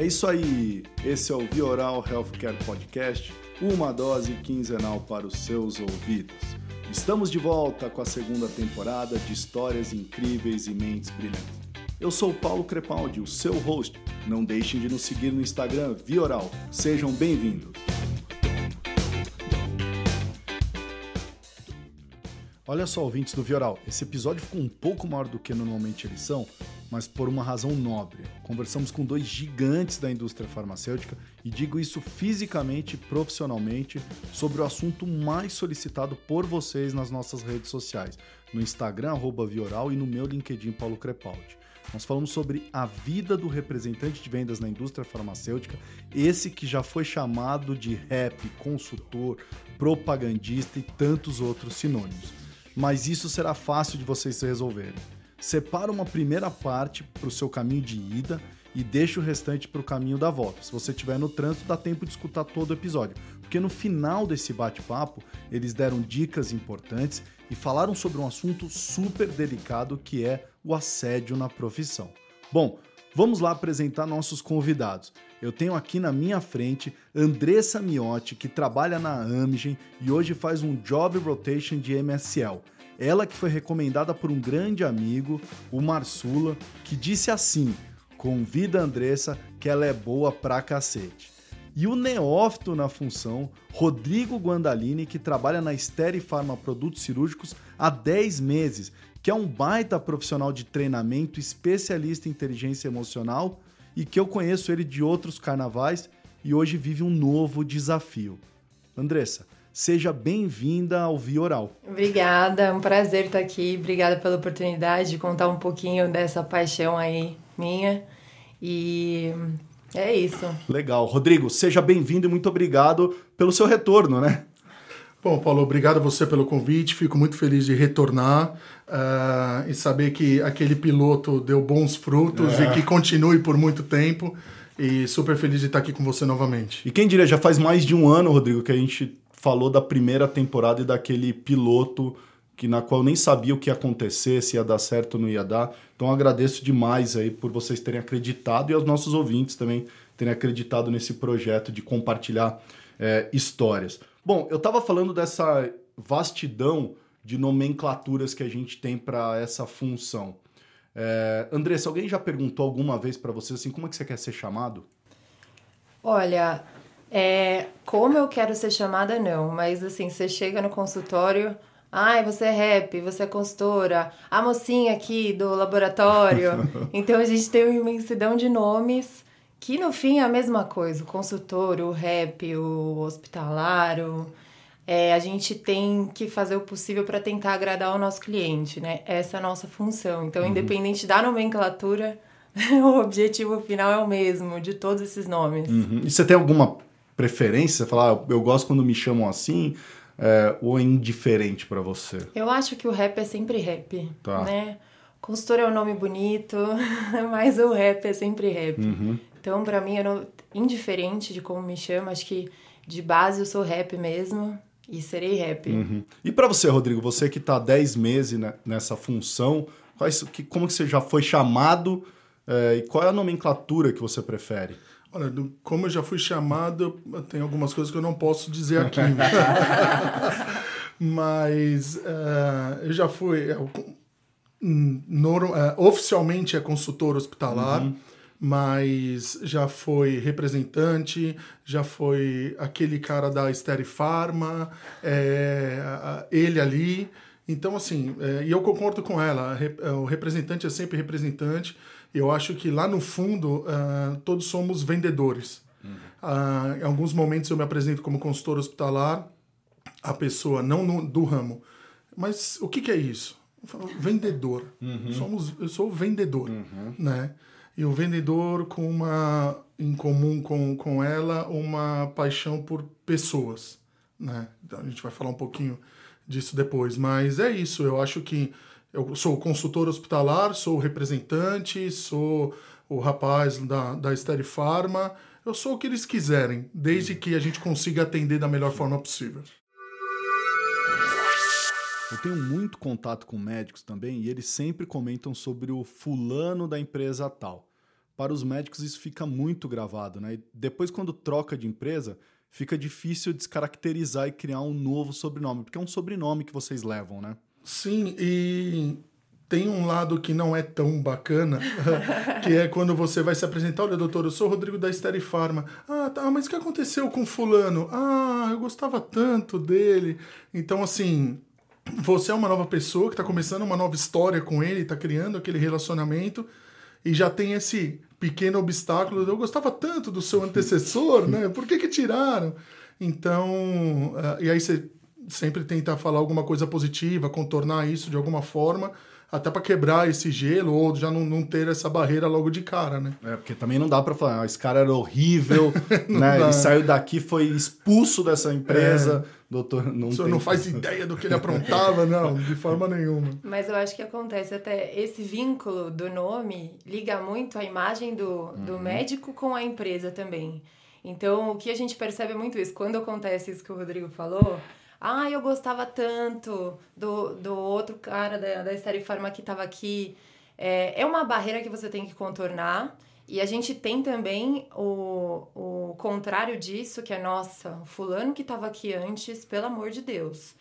É isso aí. Esse é o Bioral Healthcare Podcast, uma dose quinzenal para os seus ouvidos. Estamos de volta com a segunda temporada de histórias incríveis e mentes brilhantes. Eu sou Paulo Crepaldi, o seu host. Não deixem de nos seguir no Instagram Vioral. Sejam bem-vindos. Olha só, ouvintes do Vioral, esse episódio ficou um pouco maior do que normalmente eles são, mas por uma razão nobre. Conversamos com dois gigantes da indústria farmacêutica e digo isso fisicamente e profissionalmente sobre o assunto mais solicitado por vocês nas nossas redes sociais, no Instagram, Vioral, e no meu LinkedIn, Paulo Crepaldi. Nós falamos sobre a vida do representante de vendas na indústria farmacêutica, esse que já foi chamado de rap, consultor, propagandista e tantos outros sinônimos mas isso será fácil de vocês resolverem. Separa uma primeira parte para o seu caminho de ida e deixa o restante para o caminho da volta. Se você estiver no trânsito, dá tempo de escutar todo o episódio, porque no final desse bate-papo eles deram dicas importantes e falaram sobre um assunto super delicado que é o assédio na profissão. Bom, vamos lá apresentar nossos convidados. Eu tenho aqui na minha frente Andressa Miotti, que trabalha na Amgen e hoje faz um job rotation de MSL. Ela que foi recomendada por um grande amigo, o Marsula, que disse assim: convida a Andressa que ela é boa pra cacete. E o neófito na função, Rodrigo Guandalini, que trabalha na Esteri Pharma Produtos Cirúrgicos há 10 meses, que é um baita profissional de treinamento, especialista em inteligência emocional e que eu conheço ele de outros carnavais e hoje vive um novo desafio. Andressa, seja bem-vinda ao Via Oral. Obrigada, é um prazer estar aqui. Obrigada pela oportunidade de contar um pouquinho dessa paixão aí minha. E é isso. Legal. Rodrigo, seja bem-vindo e muito obrigado pelo seu retorno, né? Bom, Paulo, obrigado a você pelo convite. Fico muito feliz de retornar uh, e saber que aquele piloto deu bons frutos é. e que continue por muito tempo. E super feliz de estar aqui com você novamente. E quem diria, já faz mais de um ano, Rodrigo, que a gente falou da primeira temporada e daquele piloto que na qual nem sabia o que ia acontecer, se ia dar certo ou não ia dar. Então agradeço demais aí por vocês terem acreditado e aos nossos ouvintes também terem acreditado nesse projeto de compartilhar é, histórias. Bom, eu estava falando dessa vastidão de nomenclaturas que a gente tem para essa função. É, Andressa, alguém já perguntou alguma vez para você assim, como é que você quer ser chamado? Olha, é, como eu quero ser chamada, não. Mas assim, você chega no consultório, ai, você é rap, você é consultora, a mocinha aqui do laboratório. então a gente tem uma imensidão de nomes que no fim é a mesma coisa, o consultor, o rap, o hospitalar, o, é, a gente tem que fazer o possível para tentar agradar o nosso cliente, né? Essa é a nossa função. Então, uhum. independente da nomenclatura, o objetivo final é o mesmo, de todos esses nomes. Uhum. E você tem alguma preferência? Você fala, ah, eu gosto quando me chamam assim, é, ou é indiferente para você? Eu acho que o rap é sempre rap, tá. né? Consultor é um nome bonito, mas o rap é sempre rap. Uhum. Então, para mim, era indiferente de como me chama. Acho que de base eu sou rap mesmo e serei rap. Uhum. E para você, Rodrigo, você que há 10 meses nessa função, quais, que, como que você já foi chamado é, e qual é a nomenclatura que você prefere? Olha, como eu já fui chamado, tem algumas coisas que eu não posso dizer aqui. Mas uh, eu já fui. Uh, no, uh, oficialmente é consultor hospitalar. Uhum mas já foi representante, já foi aquele cara da Esteri Pharma, é, ele ali. Então, assim, é, e eu concordo com ela, é, o representante é sempre representante. Eu acho que lá no fundo, uh, todos somos vendedores. Uhum. Uh, em alguns momentos eu me apresento como consultor hospitalar, a pessoa, não no, do ramo. Mas o que, que é isso? Eu falo, vendedor. Uhum. Somos, eu sou vendedor, uhum. né? e o vendedor com uma em comum com, com ela uma paixão por pessoas, né? A gente vai falar um pouquinho disso depois, mas é isso. Eu acho que eu sou consultor hospitalar, sou representante, sou o rapaz da da Esteri Pharma. Eu sou o que eles quiserem, desde que a gente consiga atender da melhor forma possível. Eu tenho muito contato com médicos também e eles sempre comentam sobre o fulano da empresa tal. para os médicos isso fica muito gravado, né? E depois, quando troca de empresa, fica difícil descaracterizar e criar um novo sobrenome, porque é um sobrenome que vocês levam, né? Sim, e tem um lado que não é tão bacana, que é quando você vai se apresentar, olha, doutor, eu sou o Rodrigo da Esteri Pharma. Ah, tá, mas o que aconteceu com fulano? Ah, eu gostava tanto dele. Então, assim, você é uma nova pessoa que está começando uma nova história com ele, está criando aquele relacionamento e já tem esse pequeno obstáculo. Eu gostava tanto do seu antecessor, né? Por que que tiraram? Então, uh, e aí você sempre tenta falar alguma coisa positiva, contornar isso de alguma forma até para quebrar esse gelo ou já não, não ter essa barreira logo de cara, né? É, porque também não dá para falar, ah, esse cara era horrível, né? Dá. Ele saiu daqui, foi expulso dessa empresa. É. Doutor, não O senhor não faz ideia do que ele aprontava, não, de forma nenhuma. Mas eu acho que acontece até esse vínculo do nome liga muito a imagem do, do uhum. médico com a empresa também. Então, o que a gente percebe muito isso, quando acontece isso que o Rodrigo falou, ah, eu gostava tanto do, do outro cara da, da Pharma que estava aqui. É, é uma barreira que você tem que contornar. E a gente tem também o, o contrário disso, que é, nossa, o fulano que estava aqui antes, pelo amor de Deus.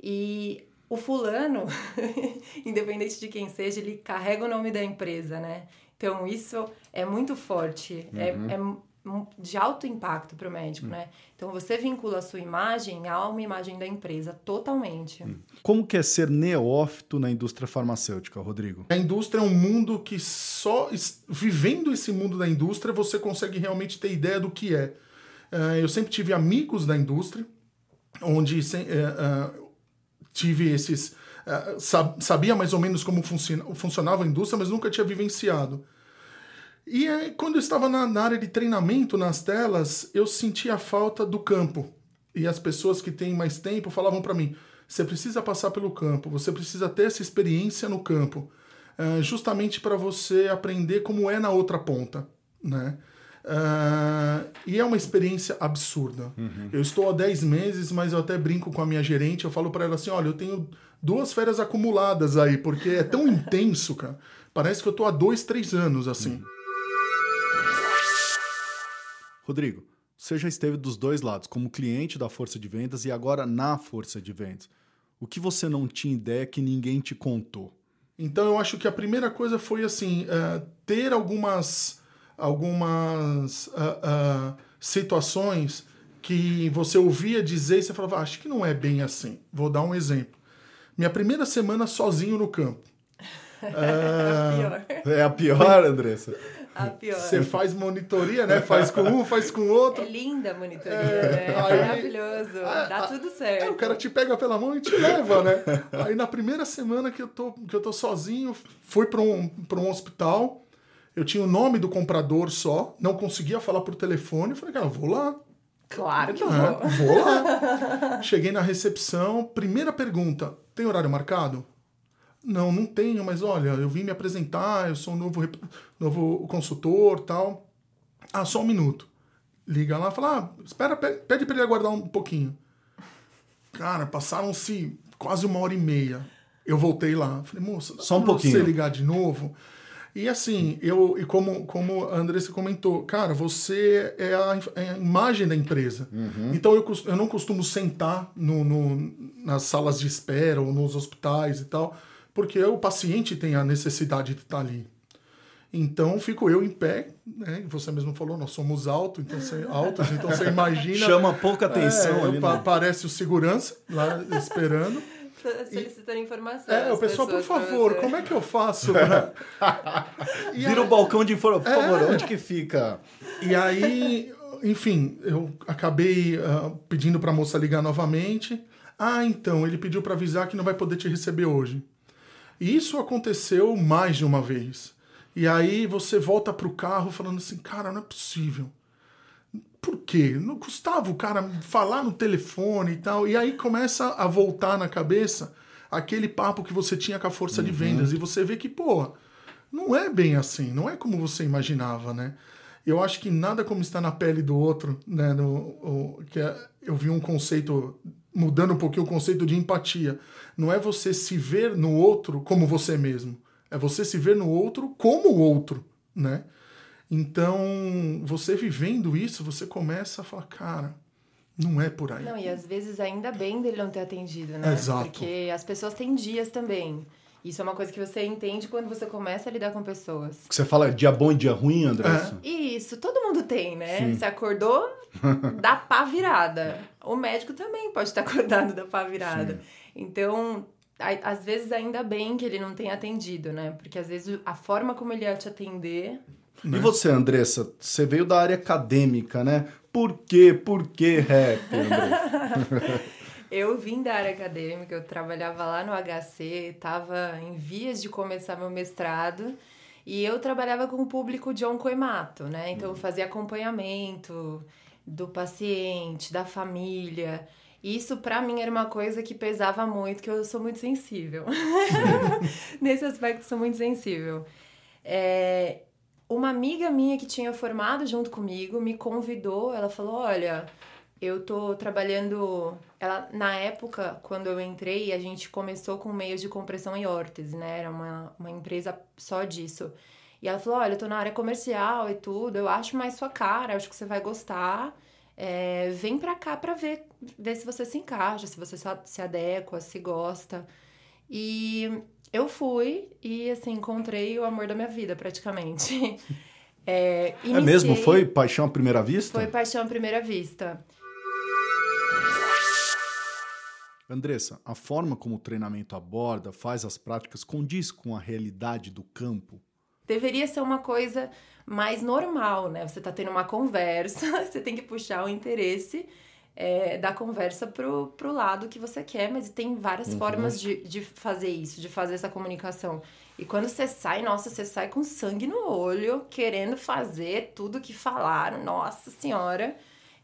E o fulano, independente de quem seja, ele carrega o nome da empresa, né? Então, isso é muito forte. É, uhum. É, é de alto impacto para o médico, hum. né? Então você vincula a sua imagem a uma imagem da empresa totalmente. Hum. Como que é ser neófito na indústria farmacêutica, Rodrigo? A indústria é um mundo que só vivendo esse mundo da indústria você consegue realmente ter ideia do que é. Uh, eu sempre tive amigos da indústria, onde uh, uh, tive esses sabia mais ou menos como funcionava a indústria, mas nunca tinha vivenciado. E aí, quando eu estava na, na, área de treinamento, nas telas, eu sentia a falta do campo. E as pessoas que têm mais tempo falavam para mim: você precisa passar pelo campo, você precisa ter essa experiência no campo, uh, justamente para você aprender como é na outra ponta, né? Uh, e é uma experiência absurda. Uhum. Eu estou há 10 meses, mas eu até brinco com a minha gerente. Eu falo para ela assim: olha, eu tenho duas férias acumuladas aí, porque é tão intenso, cara. Parece que eu estou há dois, três anos assim. Uhum. Rodrigo, você já esteve dos dois lados, como cliente da força de vendas e agora na força de vendas. O que você não tinha ideia que ninguém te contou? Então eu acho que a primeira coisa foi assim uh, ter algumas algumas uh, uh, situações que você ouvia dizer e você falava, ah, acho que não é bem assim. Vou dar um exemplo. Minha primeira semana sozinho no campo. é a pior, Andressa. A pior. Você faz monitoria, né? Faz com um, faz com outro. É linda a monitoria, é, né? É aí, maravilhoso. É, Dá tudo certo. É, o cara te pega pela mão e te leva, né? Aí na primeira semana que eu tô, que eu tô sozinho, fui para um, um hospital. Eu tinha o nome do comprador só, não conseguia falar por telefone. Eu falei, cara, vou lá. Claro que eu vou. vou lá. Cheguei na recepção, primeira pergunta: tem horário marcado? Não, não tenho, mas olha, eu vim me apresentar, eu sou um novo, novo consultor tal. Ah, só um minuto. Liga lá, fala, ah, espera, pede para ele aguardar um pouquinho. Cara, passaram-se quase uma hora e meia. Eu voltei lá. Falei, moça, só um pouquinho. você ligar de novo? E assim, eu, e como, como a Andressa comentou, cara, você é a, é a imagem da empresa. Uhum. Então eu, eu não costumo sentar no, no, nas salas de espera ou nos hospitais e tal porque o paciente tem a necessidade de estar ali. Então fico eu em pé, né? Você mesmo falou, nós somos altos, então você, altos, então você imagina. Chama pouca atenção é, ali. Né? Aparece o segurança lá esperando. Solicitando informação. É, o pessoal, por favor, como é que eu faço? Pra... Vira aí... o balcão de informação. Por favor, é. onde que fica? E aí, enfim, eu acabei uh, pedindo para a moça ligar novamente. Ah, então, ele pediu para avisar que não vai poder te receber hoje. Isso aconteceu mais de uma vez. E aí você volta pro carro falando assim, cara, não é possível. Por quê? Não custava o cara falar no telefone e tal. E aí começa a voltar na cabeça aquele papo que você tinha com a força uhum. de vendas. E você vê que, pô, não é bem assim, não é como você imaginava, né? Eu acho que nada como estar na pele do outro, né? No, o, que é, eu vi um conceito mudando um pouquinho o conceito de empatia. Não é você se ver no outro como você mesmo. É você se ver no outro como o outro, né? Então, você vivendo isso, você começa a falar, cara, não é por aí. Não, e às vezes ainda bem dele não ter atendido, né? Exato. Porque as pessoas têm dias também. Isso é uma coisa que você entende quando você começa a lidar com pessoas. Você fala dia bom e dia ruim, Andressa? É. Isso, todo mundo tem, né? Sim. Você acordou, dá pá virada. O médico também pode estar acordado da pá virada. Então, a- às vezes ainda bem que ele não tem atendido, né? Porque às vezes a forma como ele ia te atender E você, Andressa? Você veio da área acadêmica, né? Por quê? Por que rap? Eu vim da área acadêmica, eu trabalhava lá no HC, estava em vias de começar meu mestrado e eu trabalhava com o público de oncoemato, né? Então eu fazia acompanhamento do paciente, da família. Isso pra mim era uma coisa que pesava muito, que eu sou muito sensível. Nesse aspecto sou muito sensível. É, uma amiga minha que tinha formado junto comigo me convidou, ela falou: "Olha, eu tô trabalhando. Ela, na época, quando eu entrei, a gente começou com meios de compressão e órtese, né? Era uma, uma empresa só disso. E ela falou: Olha, eu tô na área comercial e tudo, eu acho mais sua cara, acho que você vai gostar. É, vem pra cá pra ver, ver se você se encaixa, se você se adequa, se gosta. E eu fui e, assim, encontrei o amor da minha vida, praticamente. É, É mesmo? iniciei- Foi paixão à primeira vista? Foi paixão à primeira vista. Andressa, a forma como o treinamento aborda, faz as práticas, condiz com a realidade do campo? Deveria ser uma coisa mais normal, né? Você tá tendo uma conversa, você tem que puxar o interesse é, da conversa pro, pro lado que você quer, mas tem várias formas de, de fazer isso, de fazer essa comunicação. E quando você sai, nossa, você sai com sangue no olho, querendo fazer tudo que falaram, nossa senhora.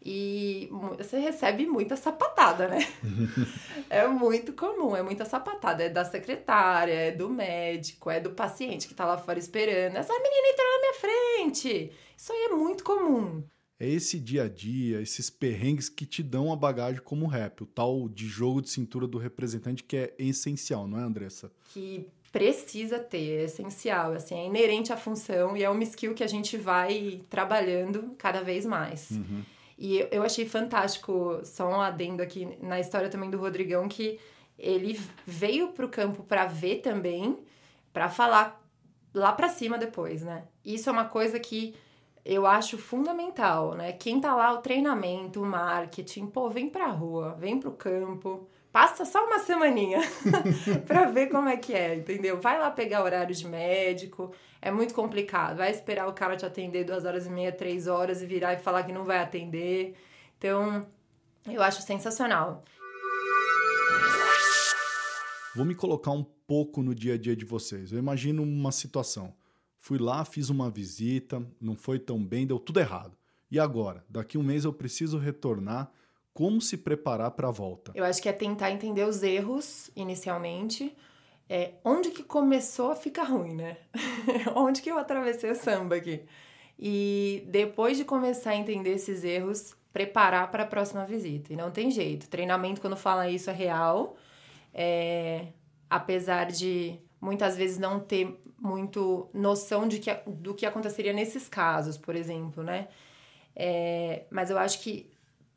E você recebe muita sapatada, né? É muito comum, é muita sapatada. É da secretária, é do médico, é do paciente que tá lá fora esperando. Essa menina entrou na minha frente. Isso aí é muito comum. É esse dia a dia, esses perrengues que te dão a bagagem como rap, o tal de jogo de cintura do representante que é essencial, não é, Andressa? Que precisa ter, é essencial, assim, é inerente à função e é uma skill que a gente vai trabalhando cada vez mais. E eu- achei fantástico, só um adendo aqui na história também do Rodrigão, que ele veio pro campo pra ver também, pra falar lá pra cima depois, né? Isso é uma coisa que eu acho fundamental, né? Quem tá lá, o treinamento, o marketing, pô, vem pra rua, vem pro campo, passa só uma semaninha pra ver como é que é, entendeu? Vai lá pegar horário de médico, é muito complicado. Vai esperar o cara te atender duas horas e meia, três horas e virar e falar que não vai atender. Então, eu acho sensacional. Vou me colocar um pouco no dia a dia de vocês. Eu imagino uma situação. Fui lá, fiz uma visita, não foi tão bem, deu tudo errado. E agora? Daqui um mês eu preciso retornar. Como se preparar para a volta? Eu acho que é tentar entender os erros inicialmente. É, onde que começou a ficar ruim, né? onde que eu atravessei o samba aqui? E depois de começar a entender esses erros, preparar para a próxima visita. E não tem jeito. Treinamento, quando fala isso, é real. É, apesar de muitas vezes não ter muito noção de que, do que aconteceria nesses casos, por exemplo, né? É, mas eu acho que,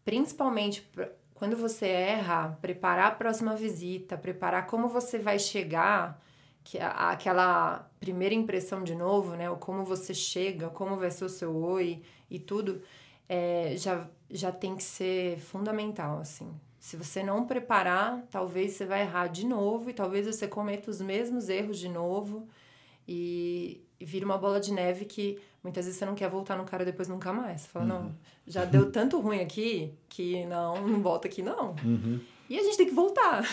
principalmente quando você erra, preparar a próxima visita, preparar como você vai chegar, que a- aquela primeira impressão de novo, né? O como você chega, como vai ser o seu oi e tudo, é, já, já tem que ser fundamental, assim. Se você não preparar, talvez você vai errar de novo e talvez você cometa os mesmos erros de novo e, e vira uma bola de neve que muitas vezes você não quer voltar no cara depois nunca mais. Você fala, não, já deu tanto ruim aqui que não, não volta aqui não. E a gente tem que voltar.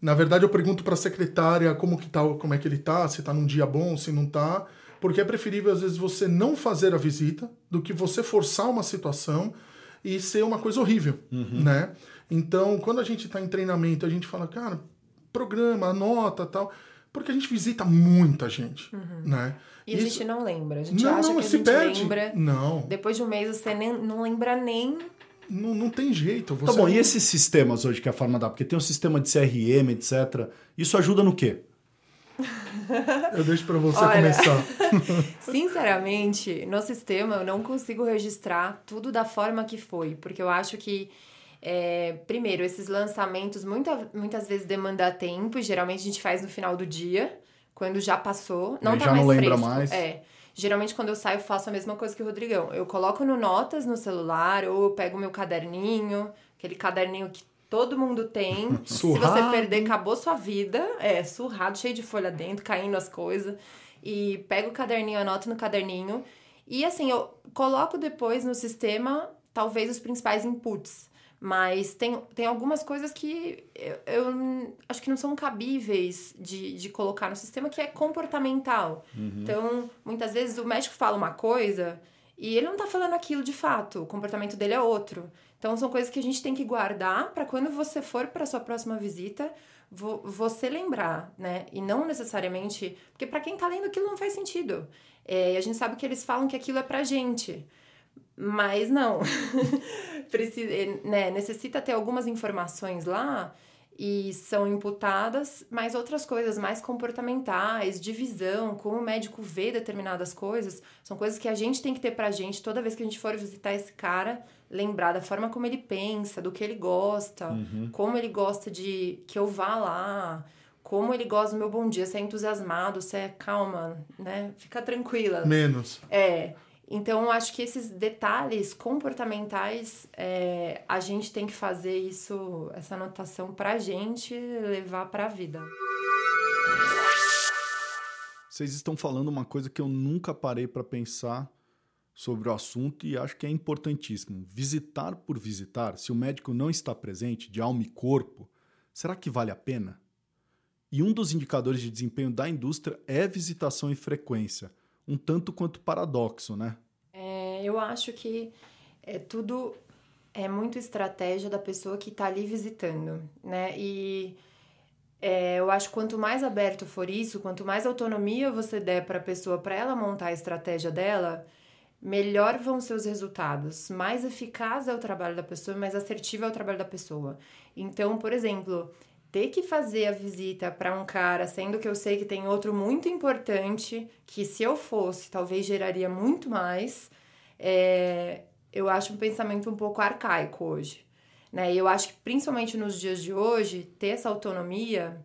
Na verdade, eu pergunto para a secretária como que tá, como é que ele tá, se tá num dia bom, se não tá, porque é preferível às vezes você não fazer a visita do que você forçar uma situação e ser uma coisa horrível, né? Então, quando a gente tá em treinamento, a gente fala, cara, programa, anota, tal, porque a gente visita muita gente, né? E a Isso- gente não lembra. A gente não, acha não, que a se gente perde. lembra. Não, Depois de um mês você nem, não lembra nem. não, não tem jeito. Tá Você bom, e esses sistemas hoje que a Farma dá? Porque tem um sistema de CRM, etc. Isso ajuda no quê? Eu deixo para você Olha, começar. sinceramente, no sistema eu não consigo registrar tudo da forma que foi, porque eu acho que é, primeiro, esses lançamentos muita, muitas vezes demandam tempo, e geralmente a gente faz no final do dia, quando já passou. Não tá já mais não lembra fresco. mais. É. Geralmente, quando eu saio, eu faço a mesma coisa que o Rodrigão. Eu coloco no Notas no celular, ou eu pego meu caderninho, aquele caderninho que todo mundo tem. Se você perder, acabou sua vida. É, surrado, cheio de folha dentro, caindo as coisas. E pego o caderninho, anoto no caderninho. E assim, eu coloco depois no sistema, talvez, os principais inputs. Mas tem, tem algumas coisas que eu, eu acho que não são cabíveis de, de colocar no sistema, que é comportamental. Uhum. Então, muitas vezes o médico fala uma coisa e ele não tá falando aquilo de fato, o comportamento dele é outro. Então, são coisas que a gente tem que guardar para quando você for para sua próxima visita, vo você lembrar, né? E não necessariamente. Porque para quem tá lendo aquilo não faz sentido. É, e a gente sabe que eles falam que aquilo é pra gente. Mas não. Precisa, né, necessita ter algumas informações lá e são imputadas, mas outras coisas mais comportamentais, de visão, como o médico vê determinadas coisas, são coisas que a gente tem que ter pra gente toda vez que a gente for visitar esse cara, lembrar da forma como ele pensa, do que ele gosta, uhum. como ele gosta de que eu vá lá, como ele gosta do meu bom dia, se é entusiasmado, se é calma, né? Fica tranquila. Menos. É. Então, acho que esses detalhes comportamentais, é, a gente tem que fazer isso, essa anotação pra gente levar pra vida. Vocês estão falando uma coisa que eu nunca parei para pensar sobre o assunto e acho que é importantíssimo. Visitar por visitar, se o médico não está presente, de alma e corpo, será que vale a pena? E um dos indicadores de desempenho da indústria é visitação e frequência um tanto quanto paradoxo, né? Eu acho que é tudo é muito estratégia da pessoa que está ali visitando, né? E é, eu acho que quanto mais aberto for isso, quanto mais autonomia você der para a pessoa para ela montar a estratégia dela, melhor vão ser os resultados. Mais eficaz é o trabalho da pessoa, mais assertivo é o trabalho da pessoa. Então, por exemplo, ter que fazer a visita para um cara, sendo que eu sei que tem outro muito importante, que se eu fosse, talvez geraria muito mais, é, eu acho um pensamento um pouco arcaico hoje. Né? E eu acho que, principalmente nos dias de hoje, ter essa autonomia,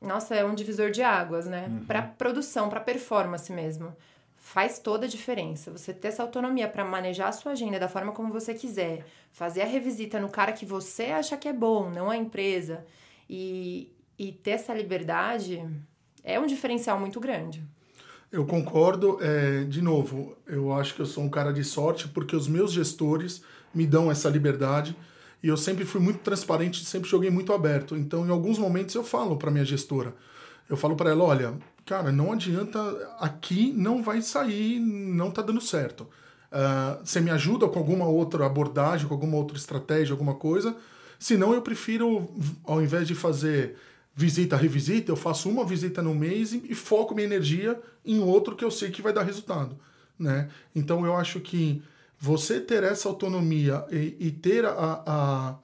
nossa, é um divisor de águas, né? Uhum. Para produção, para performance mesmo. Faz toda a diferença. Você ter essa autonomia para manejar a sua agenda da forma como você quiser, fazer a revisita no cara que você acha que é bom, não a empresa e, e ter essa liberdade é um diferencial muito grande. Eu concordo. É, de novo, eu acho que eu sou um cara de sorte porque os meus gestores me dão essa liberdade e eu sempre fui muito transparente, sempre joguei muito aberto. Então, em alguns momentos, eu falo para minha gestora, eu falo para ela, olha, cara, não adianta, aqui não vai sair, não tá dando certo. Uh, você me ajuda com alguma outra abordagem, com alguma outra estratégia, alguma coisa, Senão eu prefiro, ao invés de fazer visita, revisita, eu faço uma visita no mês e, foco minha energia em outro que eu sei que vai dar resultado. Né? Então eu acho que você ter essa autonomia e, e ter a, a,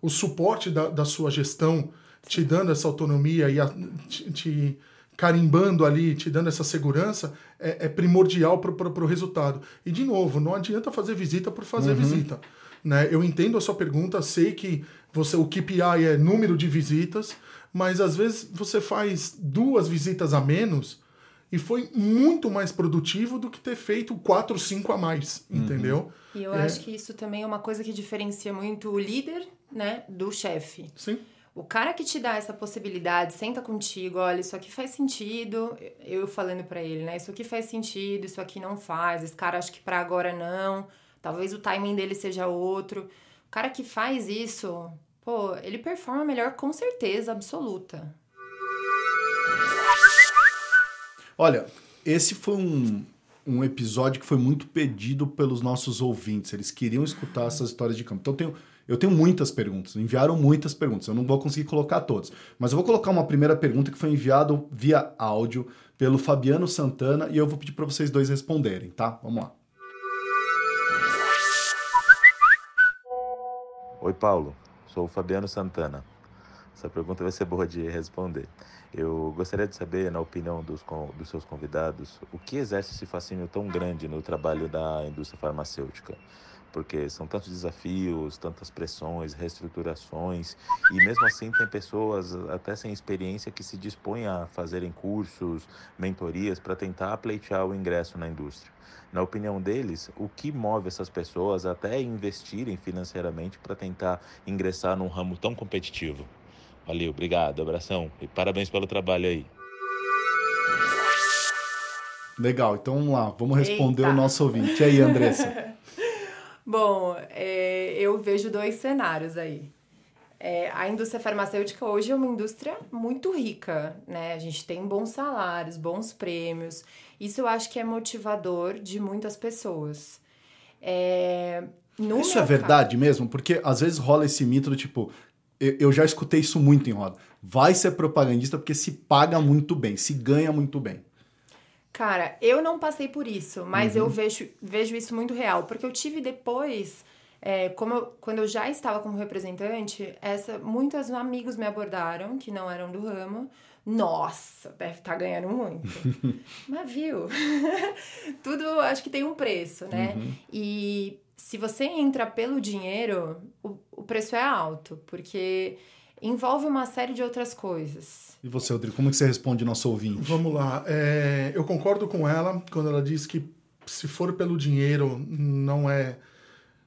o suporte da, da sua gestão te dando essa autonomia e a, te, te, carimbando ali, te dando essa segurança, é, é primordial para o resultado. E, de novo, não adianta fazer visita por fazer uhum. visita. Né? Eu entendo a sua pergunta, sei que você o KPI é número de visitas, mas às vezes você faz duas visitas a menos e foi muito mais produtivo do que ter feito quatro, cinco a mais, uhum. entendeu? E eu é... acho que isso também é uma coisa que diferencia muito o líder, né, do chefe. Sim. O cara que te dá essa possibilidade, senta contigo, olha, isso aqui faz sentido, eu falando para ele, né, isso aqui faz sentido, isso aqui não faz, esse cara acho que para agora não Talvez o timing dele seja outro. O cara que faz isso, pô, ele performa melhor com certeza absoluta. Olha, esse foi um, um episódio que foi muito pedido pelos nossos ouvintes. Eles queriam escutar essas histórias de campo. Então, eu tenho, eu tenho muitas perguntas. Enviaram muitas perguntas. Eu não vou conseguir colocar todas. Mas eu vou colocar uma primeira pergunta que foi enviado via áudio pelo Fabiano Santana e eu vou pedir para vocês dois responderem, tá? Vamos lá. Oi, Paulo. Sou o Fabiano Santana. Essa pergunta vai ser boa de responder. Eu gostaria de saber, na opinião dos, dos seus convidados, o que exerce esse fascínio tão grande no trabalho da indústria farmacêutica? Porque são tantos desafios, tantas pressões, reestruturações, e mesmo assim tem pessoas até sem experiência que se dispõem a fazerem cursos, mentorias para tentar pleitear o ingresso na indústria. Na opinião deles, o que move essas pessoas até investirem financeiramente para tentar ingressar num ramo tão competitivo? Valeu, obrigado, abração e parabéns pelo trabalho aí. Legal, então vamos lá, vamos responder Eita. o nosso ouvinte. E aí, Andressa? Bom, é, eu vejo dois cenários aí. É, a indústria farmacêutica hoje é uma indústria muito rica, né? A gente tem bons salários, bons prêmios. Isso eu acho que é motivador de muitas pessoas. É, isso é verdade mesmo? Porque às vezes rola esse mito do tipo, eu já escutei isso muito em roda. Vai ser propagandista porque se paga muito bem, se ganha muito bem. Cara, eu não passei por isso, mas uhum. eu vejo, vejo isso muito real, porque eu tive depois, é, como eu, quando eu já estava como representante, essa, muitos amigos me abordaram que não eram do ramo. Nossa, deve estar tá ganhando muito. mas viu? Tudo acho que tem um preço, né? Uhum. E se você entra pelo dinheiro, o, o preço é alto, porque envolve uma série de outras coisas. E você, Rodrigo, como que você responde nosso ouvinte? Vamos lá. É, eu concordo com ela quando ela diz que se for pelo dinheiro, não é.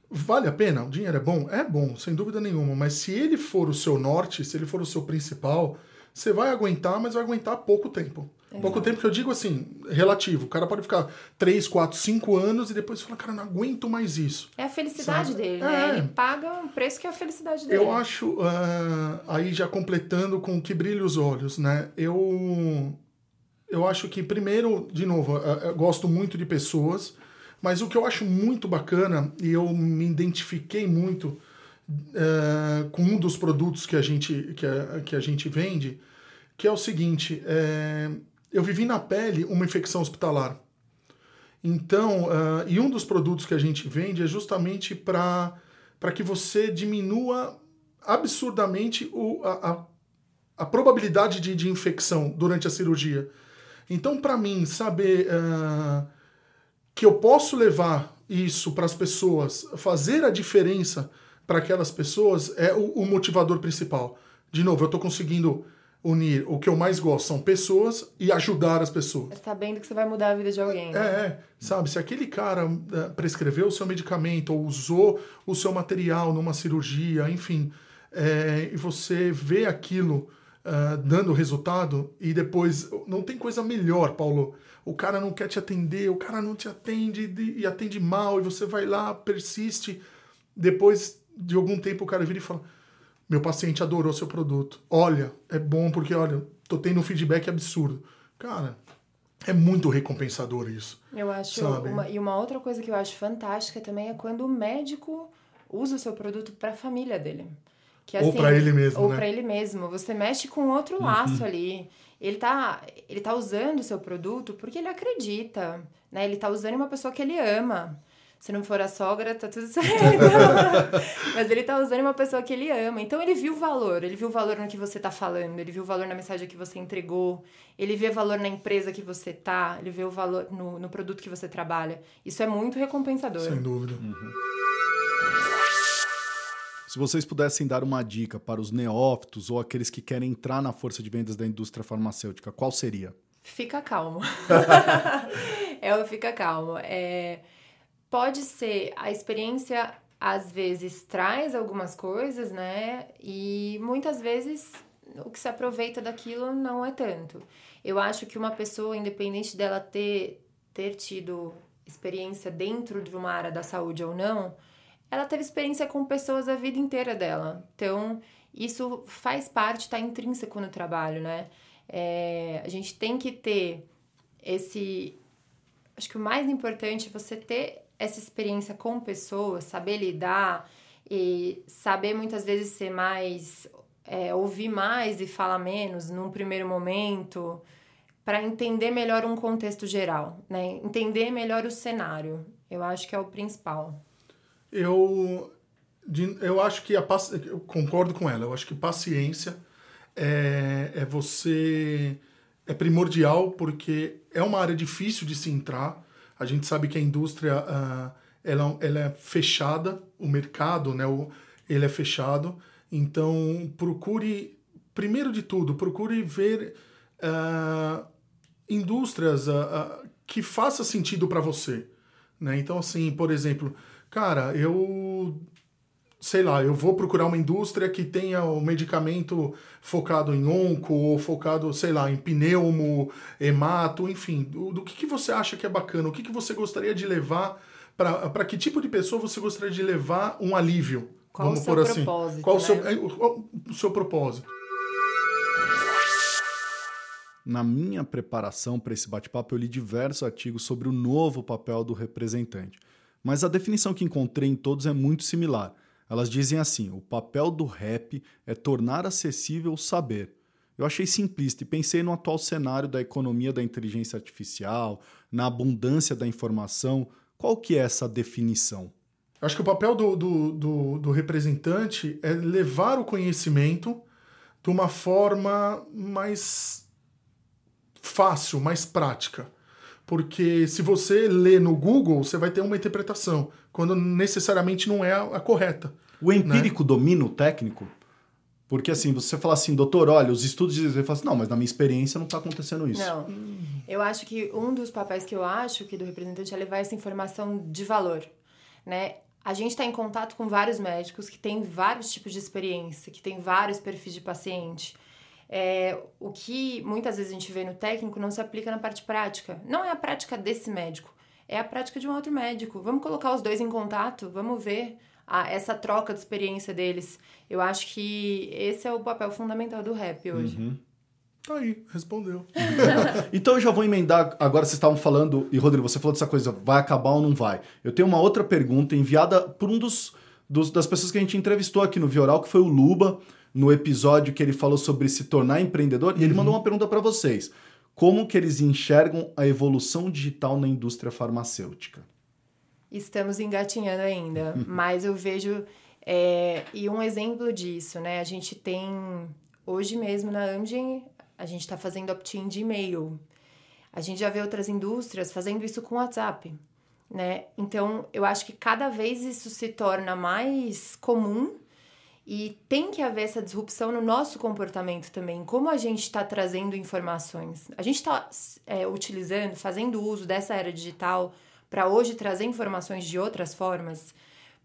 Vale a pena? O dinheiro é bom? É bom, sem dúvida nenhuma. Mas se ele for o seu norte, se ele for o seu principal, você vai aguentar, mas vai aguentar pouco tempo. Exato. Pouco tempo que eu digo assim, relativo. O cara pode ficar 3, 4, 5 anos e depois fala, cara, não aguento mais isso. É a felicidade sabe? dele, né? Ele paga um preço que é a felicidade dele. Eu acho, uh, aí já completando com que brilha os olhos, né? Eu, eu acho que, primeiro, de novo, eu gosto muito de pessoas, mas o que eu acho muito bacana, e eu me identifiquei muito uh, com um dos produtos que a gente, que a, que a gente vende, que é o seguinte, é, eu vivi na pele uma infecção hospitalar. Então, uh, e um dos produtos que a gente vende é justamente para que você diminua absurdamente o, a, a, a probabilidade de, de infecção durante a cirurgia. Então, para mim, saber uh, que eu posso levar isso para as pessoas, fazer a diferença para aquelas pessoas é o, o motivador principal. De novo, eu estou conseguindo unir o que eu mais gosto são pessoas e ajudar as pessoas. Sabendo que você vai mudar a vida de alguém. Né? É, é, sabe? Se aquele cara uh, prescreveu o seu medicamento ou usou o seu material numa cirurgia, enfim, é, e você vê aquilo uh, dando resultado e depois. Não tem coisa melhor, Paulo. O cara não quer te atender, o cara não te atende e atende mal, e você vai lá, persiste. Depois de algum tempo o cara vira e fala meu paciente adorou seu produto. Olha, é bom porque, olha, tô tendo um feedback absurdo. Cara, é muito recompensador isso. Eu acho. Uma, e uma outra coisa que eu acho fantástica também é quando o médico usa o seu produto para a família dele. Que, assim, ou para ele mesmo. Ou né? para ele mesmo. Você mexe com outro uhum. laço uhum. ali. Ele tá, ele tá usando o seu produto porque ele acredita. Né? Ele tá usando uma pessoa que ele ama. Se não for a sogra, tá tudo certo. Mas ele tá usando uma pessoa que ele ama. Então ele viu o valor. Ele viu o valor no que você tá falando. Ele viu o valor na mensagem que você entregou. Ele vê valor na empresa que você tá. Ele vê o valor no, no produto que você trabalha. Isso é muito recompensador. Sem dúvida. Uhum. Se vocês pudessem dar uma dica para os neófitos ou aqueles que querem entrar na força de vendas da indústria farmacêutica, qual seria? Fica calmo. é o fica calmo. É pode ser a experiência às vezes traz algumas coisas, né? E muitas vezes o que se aproveita daquilo não é tanto. Eu acho que uma pessoa, independente dela ter, ter tido experiência dentro de uma área da saúde ou não, ela teve experiência com pessoas a vida inteira dela. Então, isso faz parte, está intrínseco no trabalho, né? É, a gente tem que ter esse. Acho que o mais importante é você ter essa experiência com pessoas, saber lidar e saber muitas vezes ser mais. É, ouvir mais e falar menos num primeiro momento, para entender melhor um contexto geral, né? Entender melhor o cenário. Eu acho que é o principal. Eu, eu acho que a eu concordo com ela. Eu acho que paciência é, é você. É primordial porque é uma área difícil de se entrar. A gente sabe que a indústria uh, ela, ela é fechada, o mercado, né, o, ele é fechado. Então, procure, primeiro de tudo, procure ver uh, indústrias uh, que faça sentido para você. Né? Então, assim, por exemplo, cara, eu sei lá, eu vou procurar uma indústria que tenha o um medicamento focado em onco, ou focado, sei lá, em pneumo, hemato, enfim. Do, do que, que você acha que é bacana? O que, que você gostaria de levar? Para que tipo de pessoa você gostaria de levar um alívio? Qual vamos o seu por assim. propósito? Qual né? o, seu, é, o, o seu propósito? Na minha preparação para esse bate-papo, eu li diversos artigos sobre o novo papel do representante. Mas a definição que encontrei em todos é muito similar. Elas dizem assim: o papel do rap é tornar acessível o saber. Eu achei simplista e pensei no atual cenário da economia da inteligência artificial, na abundância da informação. Qual que é essa definição? Acho que o papel do, do, do, do representante é levar o conhecimento de uma forma mais fácil, mais prática. Porque se você lê no Google, você vai ter uma interpretação, quando necessariamente não é a, a correta. O empírico né? domina o técnico? Porque assim, você fala assim, doutor, olha, os estudos dizem, você fala assim, não, mas na minha experiência não está acontecendo isso. Não. Eu acho que um dos papéis que eu acho que do representante é levar essa informação de valor, né? A gente está em contato com vários médicos que têm vários tipos de experiência, que têm vários perfis de paciente. É, o que muitas vezes a gente vê no técnico não se aplica na parte prática. Não é a prática desse médico, é a prática de um outro médico. Vamos colocar os dois em contato, vamos ver a, essa troca de experiência deles. Eu acho que esse é o papel fundamental do rap hoje. Uhum. Tá aí, respondeu. então eu já vou emendar. Agora vocês estavam falando, e Rodrigo, você falou dessa coisa, vai acabar ou não vai? Eu tenho uma outra pergunta enviada por um dos, dos das pessoas que a gente entrevistou aqui no Vioral, que foi o Luba, no episódio que ele falou sobre se tornar empreendedor, e ele mandou uma pergunta para vocês. Como que eles enxergam a evolução digital na indústria farmacêutica? Estamos engatinhando ainda, mas eu vejo é, e um exemplo disso, né? A gente tem hoje mesmo na Amgen a gente está fazendo opt-in de e-mail. A gente já vê outras indústrias fazendo isso com WhatsApp, né? Então, eu acho que cada vez isso se torna mais comum e tem que haver essa disrupção no nosso comportamento também. Como a gente está trazendo informações? A gente está é, utilizando, fazendo uso dessa era digital para hoje trazer informações de outras formas?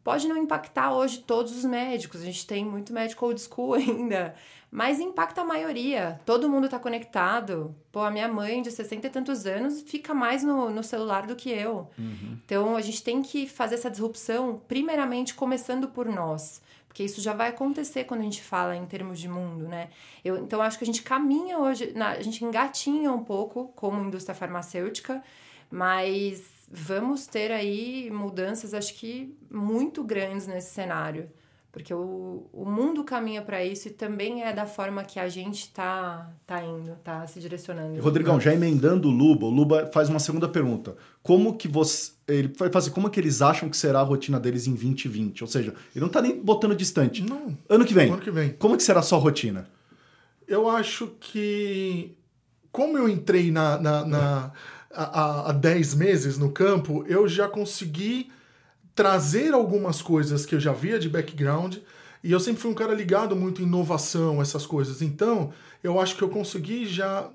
Pode não impactar hoje todos os médicos, a gente tem muito médico old school ainda, mas impacta a maioria. Todo mundo está conectado. Pô, a minha mãe de 60 e tantos anos fica mais no, no celular do que eu. Uhum. Então a gente tem que fazer essa disrupção, primeiramente começando por nós. Porque isso já vai acontecer quando a gente fala em termos de mundo, né? Eu, então acho que a gente caminha hoje, na, a gente engatinha um pouco como indústria farmacêutica, mas vamos ter aí mudanças, acho que muito grandes nesse cenário. Porque o, o mundo caminha para isso e também é da forma que a gente tá, tá indo, tá se direcionando. Rodrigão, já emendando o Luba, o Luba faz uma segunda pergunta. Como que você. Ele vai fazer como que eles acham que será a rotina deles em 2020? Ou seja, ele não tá nem botando distante. Não. Ano que vem. Ano que vem. Como que será a sua rotina? Eu acho que. Como eu entrei na, na, na há, há 10 meses no campo, eu já consegui trazer algumas coisas que eu já via de background. E eu sempre fui um cara ligado muito em inovação, essas coisas. Então, eu acho que eu consegui já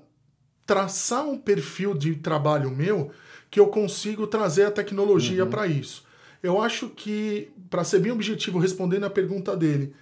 traçar um perfil de trabalho meu que eu consigo trazer a tecnologia uhum. para isso. Eu acho que, para ser bem objetivo, respondendo a pergunta dele,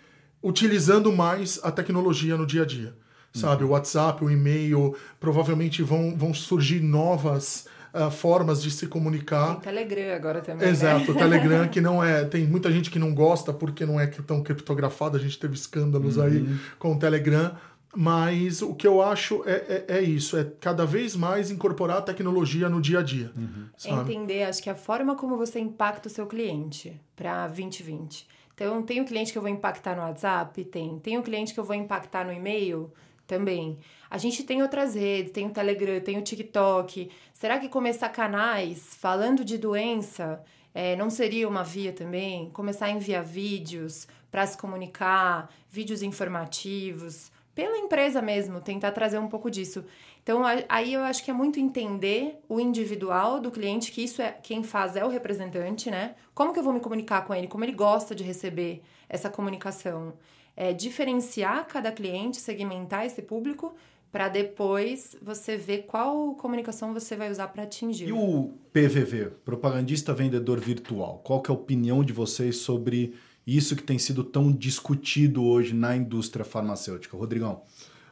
utilizando mais a tecnologia no dia a dia sabe? O WhatsApp, o e-mail, provavelmente vão, vão surgir novas uh, formas de se comunicar. Tem Telegram agora também. né? Exato, o Telegram que não é. Tem muita gente que não gosta porque não é tão criptografado, a gente teve escândalos uhum. aí com o Telegram. Mas o que eu acho é, é, é, isso, é cada vez mais incorporar a tecnologia no dia a dia. Uhum. É entender, acho que a forma como você impacta o seu cliente para 2020. Então, tem o cliente que eu vou impactar no WhatsApp? Tem. Tem o cliente que eu vou impactar no e-mail? também. A gente tem outras redes, tem o Telegram, tem o TikTok. Será que começar canais falando de doença é, não seria uma via também? Começar a enviar vídeos para se comunicar, vídeos informativos, pela empresa mesmo, tentar trazer um pouco disso. Então, aí eu acho que é muito entender o individual do cliente, que isso é quem faz é o representante, né? Como que eu vou me comunicar com ele? Como ele gosta de receber essa comunicação? É, diferenciar cada cliente, segmentar esse público para depois você ver qual comunicação você vai usar para atingir. E o PVV, propagandista vendedor virtual, qual que é a opinião de vocês sobre isso que tem sido tão discutido hoje na indústria farmacêutica? Rodrigão.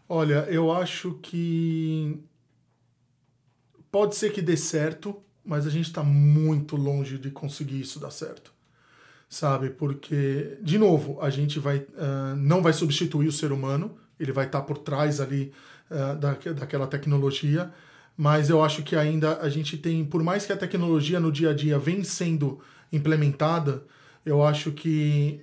Olha, eu acho que pode ser que dê certo, mas a gente está muito longe de conseguir isso dar certo. Sabe? Porque, de novo, a gente vai, uh, não vai substituir o ser humano, ele vai estar tá por trás ali uh, da, daquela tecnologia, mas eu acho que ainda a gente tem, por mais que a tecnologia no dia a dia vem sendo implementada, eu acho que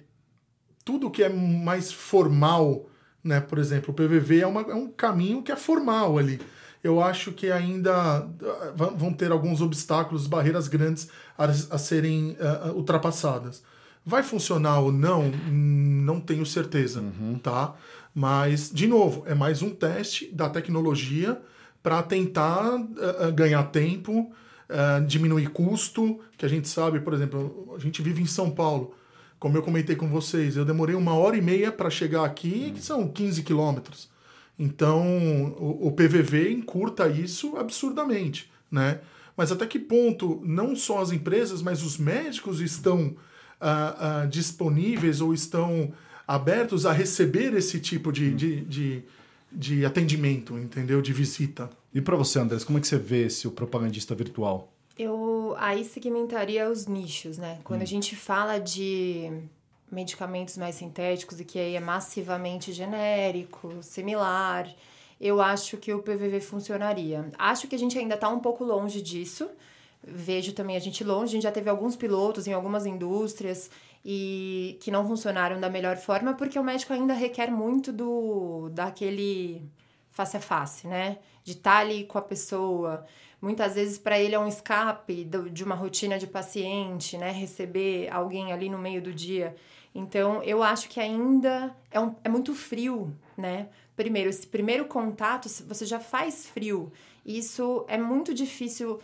tudo que é mais formal né? Por exemplo, o PVV é, uma, é um caminho que é formal ali. Eu acho que ainda ah, vão ter alguns obstáculos, barreiras grandes a, a serem uh, ultrapassadas. Vai funcionar ou não, não tenho certeza, uhum. tá? Mas, de novo, é mais um teste da tecnologia para tentar uh, ganhar tempo, uh, diminuir custo, que a gente sabe, por exemplo, a gente vive em São Paulo. Como eu comentei com vocês, eu demorei uma hora e meia para chegar aqui, que são 15 quilômetros. Então, o, PVV encurta isso absurdamente, né? Mas até que ponto não só as empresas, mas os médicos estão ah, disponíveis ou estão abertos a receber esse tipo de, de, de, de atendimento, entendeu? De visita. E para você, Andrés, como é que você vê esse o propagandista virtual? Eu aí segmentaria os nichos, né? Quando hum. a gente fala de medicamentos mais sintéticos e que aí é massivamente genérico, similar, eu acho que o PVV funcionaria. Acho que a gente ainda está um pouco longe disso. Vejo também a gente longe, a gente já teve alguns pilotos em algumas indústrias e que não funcionaram da melhor forma porque o médico ainda requer muito do daquele face a face, né? De estar tá ali com a pessoa, Muitas vezes para ele é um escape de uma rotina de paciente, né? Receber alguém ali no meio do dia. Então, eu acho que ainda é, um, é muito frio, né? Primeiro, esse primeiro contato, você já faz frio. Isso é muito difícil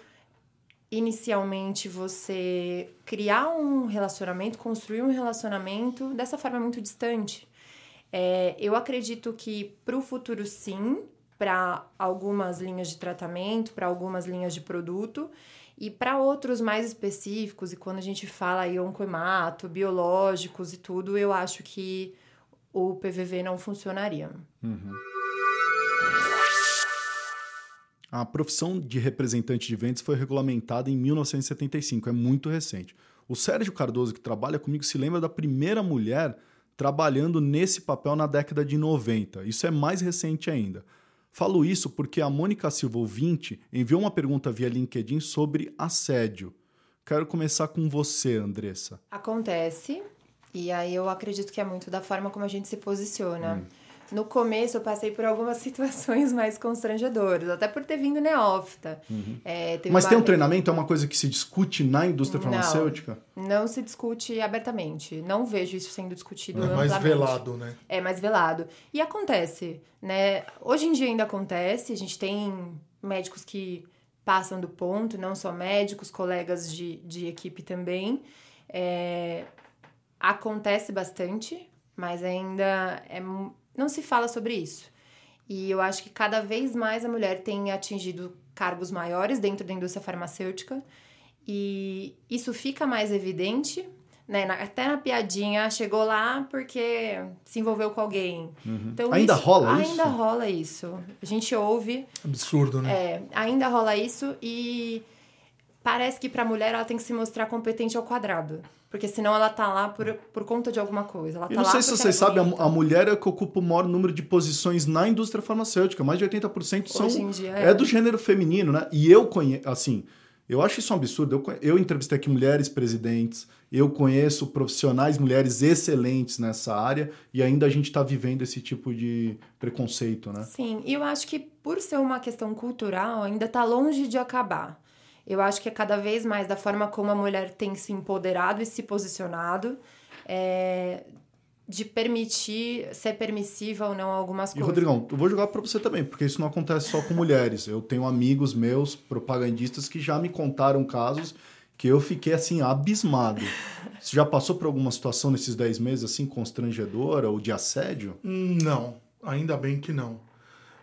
inicialmente você criar um relacionamento, construir um relacionamento dessa forma muito distante. É, eu acredito que para o futuro, sim, para algumas linhas de tratamento, para algumas linhas de produto. E para outros mais específicos, e quando a gente fala aí oncoemato, biológicos e tudo, eu acho que o PVV não funcionaria. Uhum. A profissão de representante de vendas foi regulamentada em 1975, é muito recente. O Sérgio Cardoso, que trabalha comigo, se lembra da primeira mulher trabalhando nesse papel na década de 90. Isso é mais recente ainda. Falo isso porque a Mônica Silva ouvinte enviou uma pergunta via LinkedIn sobre assédio. Quero começar com você, Andressa. Acontece, e aí eu acredito que é muito da forma como a gente se posiciona. Hum. No começo eu passei por algumas situações mais constrangedoras, até por ter vindo neófita. Uhum. É, Mas uma... tem um treinamento? É uma coisa que se discute na indústria não, farmacêutica? Não se discute abertamente. Não vejo isso sendo discutido É mais velado, né? É mais velado. E acontece, né? Hoje em dia ainda acontece. A gente tem médicos que passam do ponto, não só médicos, colegas de, de equipe também. É... Acontece bastante, mas ainda é não se fala sobre isso. E eu acho que cada vez mais a mulher tem atingido cargos maiores dentro da indústria farmacêutica e isso fica mais evidente, né? Até na piadinha, chegou lá porque se envolveu com alguém. Uhum. Então, ainda isso, rola ainda isso? Ainda rola isso. A gente ouve. Absurdo, né? É, ainda rola isso e parece que para a mulher ela tem que se mostrar competente ao quadrado. Porque senão ela tá lá por, por conta de alguma coisa. Ela tá não lá sei se vocês sabem, a, a, mulher é que ocupa o maior número de posições na indústria farmacêutica. Mais de 80% são, dia, é. é. do gênero feminino, né? E eu conheço, assim, eu acho isso um absurdo. Eu, eu entrevistei aqui mulheres presidentes, eu conheço profissionais, mulheres excelentes nessa área, e ainda a gente está vivendo esse tipo de preconceito, né? Sim, e eu acho que por ser uma questão cultural, ainda está longe de acabar. Eu acho que é cada vez mais da forma como a mulher tem se empoderado e se posicionado. É, de permitir ser permissiva ou não algumas E, coisas. Rodrigão, eu vou jogar para você também, porque isso não acontece só com mulheres. Eu tenho amigos meus, propagandistas, que já me contaram casos que eu fiquei, assim, abismado. Você já passou por alguma situação nesses 10 meses, assim, constrangedora ou de assédio? Não, ainda bem que não.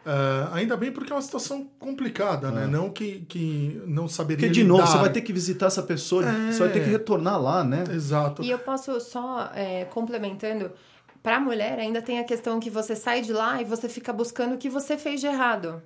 Ah, ainda bem porque é uma situação complicada, né? Não que, que não saberia Porque, de novo, lidar. você vai ter que visitar essa pessoa, É. você vai ter que retornar lá, né? Exato. E eu posso só é, complementando, para a mulher ainda tem a questão que você sai de lá e você fica buscando o que você fez de errado.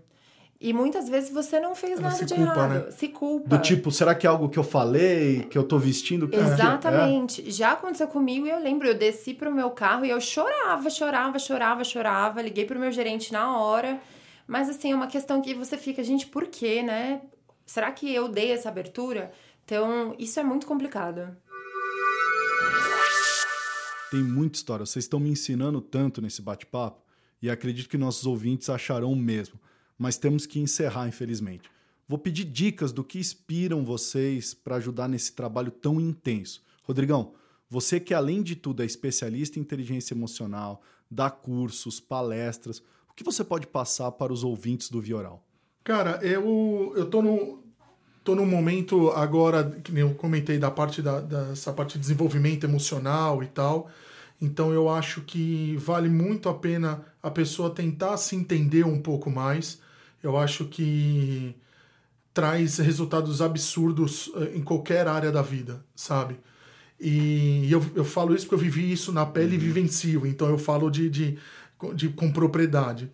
E muitas vezes você não fez Ela nada de culpa, errado. né? Se culpa. Do tipo, será que é algo que eu falei, que eu tô vestindo? que- Exatamente. Já aconteceu comigo e eu lembro, eu desci pro meu carro e eu chorava, chorava, chorava, chorava. Liguei pro meu gerente na hora. Mas assim, é uma questão que você fica, gente, por quê, né? Será que eu dei essa abertura? Então, isso é muito complicado. Tem muita história. Vocês estão me ensinando tanto nesse bate-papo e acredito que nossos ouvintes acharão o mesmo. Mas temos que encerrar, infelizmente. Vou pedir dicas do que inspiram vocês para ajudar nesse trabalho tão intenso. Rodrigão, você que além de tudo é especialista em inteligência emocional, dá cursos, palestras, o que você pode passar para os ouvintes do Vioral? Cara, eu, eu tô no. Tô num momento agora, que eu comentei da parte da, dessa parte de desenvolvimento emocional e tal. Então eu acho que vale muito a pena a pessoa tentar se entender um pouco mais. Eu acho que traz resultados absurdos eh, em qualquer área da vida, sabe? E eu, eu falo isso porque eu vivi isso na pele e vivencio, então eu falo de, de, de com propriedade.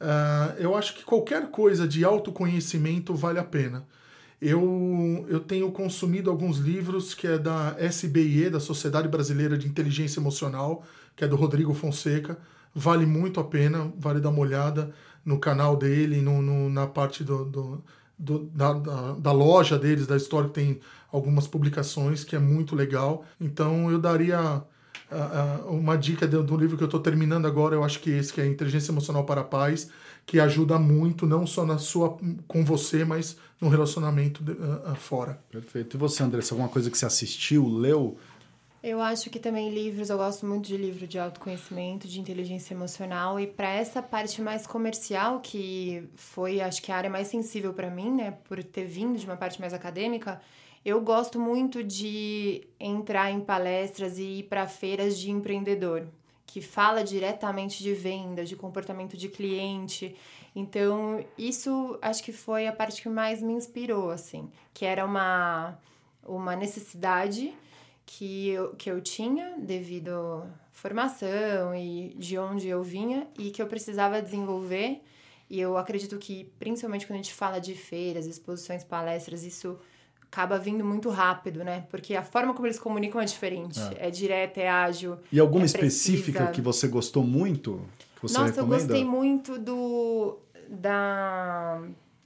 Ah, eu acho que qualquer coisa de autoconhecimento vale a pena. Eu, eu tenho consumido alguns livros que é da SBIE, da Sociedade Brasileira de Inteligência Emocional, que é do Rodrigo Fonseca. Vale muito a pena, vale dar uma olhada no canal dele, no, no- na parte do, do- do- da, da, da loja deles, da história, que tem algumas publicações, que é muito legal. Então eu daria ah, ah, uma dica do, livro que eu estou terminando agora, eu acho que esse, que é Inteligência Emocional para a Paz, que ajuda muito, não só na sua com você, mas no relacionamento de- ah, fora. Perfeito. E você, Andressa, alguma coisa que você assistiu, leu? Eu acho que também livros, eu gosto muito de livro de autoconhecimento, de inteligência emocional e para essa parte mais comercial que foi, acho que a área mais sensível para mim, né, por ter vindo de uma parte mais acadêmica, eu gosto muito de entrar em palestras e ir para feiras de empreendedor, que fala diretamente de venda, de comportamento de cliente. Então, isso acho que foi a parte que mais me inspirou, assim, que era uma uma necessidade que eu, que eu tinha devido à formação e de onde eu vinha e que eu precisava desenvolver. E eu acredito que, principalmente quando a gente fala de feiras, exposições, palestras, isso acaba vindo muito rápido, né? Porque a forma como eles comunicam é diferente. É, direta, é ágil. E alguma é específica que você gostou muito? Que você Nossa, recomenda? eu gostei muito do da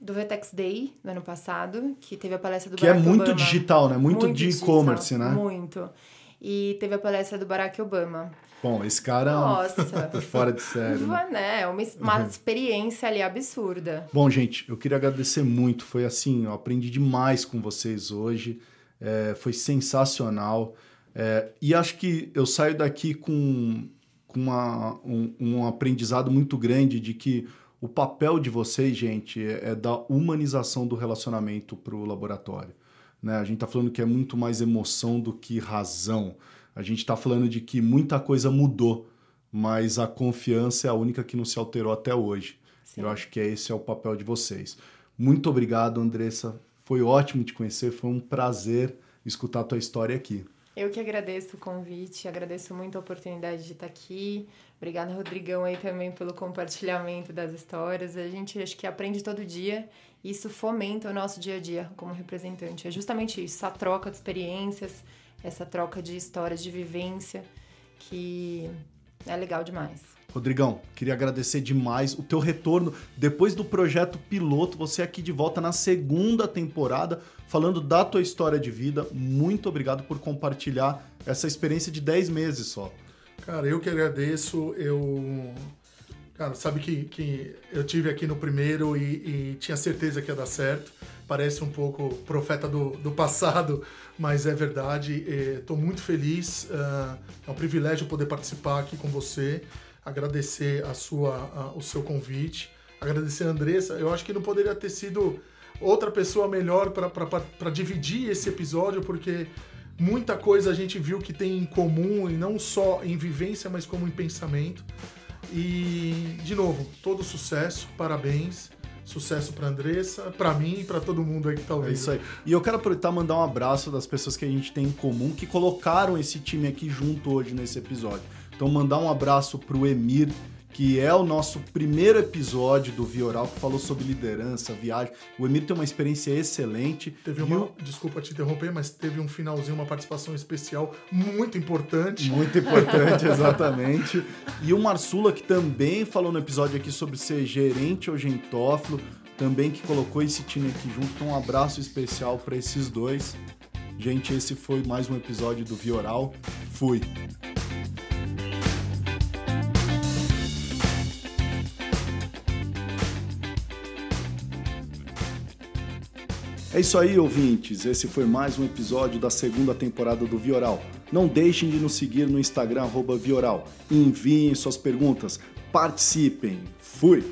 do Vetex Day do ano passado, que teve a palestra do Que é Barack muito Obama. digital, né? Muito, de digital, e-commerce, né? Muito. E teve a palestra do Barack Obama. Bom, esse cara Nossa. é fora de série. né? né? É uma, uma experiência ali absurda. Bom, gente, eu queria agradecer muito. Foi assim, eu aprendi demais com vocês hoje. É, foi sensacional. É, e acho que eu saio daqui com, com uma- um, um aprendizado muito grande de que o papel de vocês, gente, é, é da humanização do relacionamento para o laboratório. Né? A gente está falando que é muito mais emoção do que razão. A gente está falando de que muita coisa mudou, mas a confiança é a única que não se alterou até hoje. Sim. Eu acho que esse é o papel de vocês. Muito obrigado, Andressa. Foi ótimo te conhecer, foi um prazer escutar a tua história aqui. Eu que agradeço o convite, agradeço muito a oportunidade de estar aqui. Obrigada, Rodrigão, aí também pelo compartilhamento das histórias. A gente acho que aprende todo dia e isso fomenta o nosso dia a dia como representante. É justamente isso, essa troca de experiências, essa troca de histórias, de vivência, que é legal demais. Rodrigão, queria agradecer demais o teu retorno. Depois do projeto piloto, você aqui de volta na segunda temporada, falando da tua história de vida. Muito obrigado por compartilhar essa experiência de 10 meses só. Cara, eu que agradeço. Eu. Cara, sabe que, que eu tive aqui no primeiro e, e tinha certeza que ia dar certo. parece um pouco profeta do, do passado, mas é verdade. Estou muito feliz, uh, é um privilégio poder participar aqui com você, agradecer a sua, a, o seu convite, agradecer a Andressa. Eu acho que não poderia ter sido outra pessoa melhor para dividir esse episódio, porque muita coisa a gente viu que tem em comum, e não só em vivência, mas como em pensamento. E, de novo, todo sucesso, parabéns. Sucesso para Andressa, para mim e para todo mundo aí que tá ouvindo. É isso aí. E eu quero aproveitar e mandar um abraço das pessoas que a gente tem em comum que colocaram esse time aqui junto hoje nesse episódio. Então mandar um abraço pro Emir, que é o nosso primeiro episódio do Vioral, que falou sobre liderança, viagem. O Emir tem uma experiência excelente. Teve uma, o... desculpa te interromper, mas teve um finalzinho, uma participação especial muito importante. Muito importante, exatamente. E o Marsula, que também falou no episódio aqui sobre ser gerente ou gentófilo, também que colocou esse time aqui junto. Então, um abraço especial para esses dois. Gente, esse foi mais um episódio do Vioral. Fui! É isso aí, ouvintes. Esse foi mais um episódio da segunda temporada do Vioral. Não deixem de nos seguir no Instagram, Vioral. Enviem suas perguntas, participem. Fui!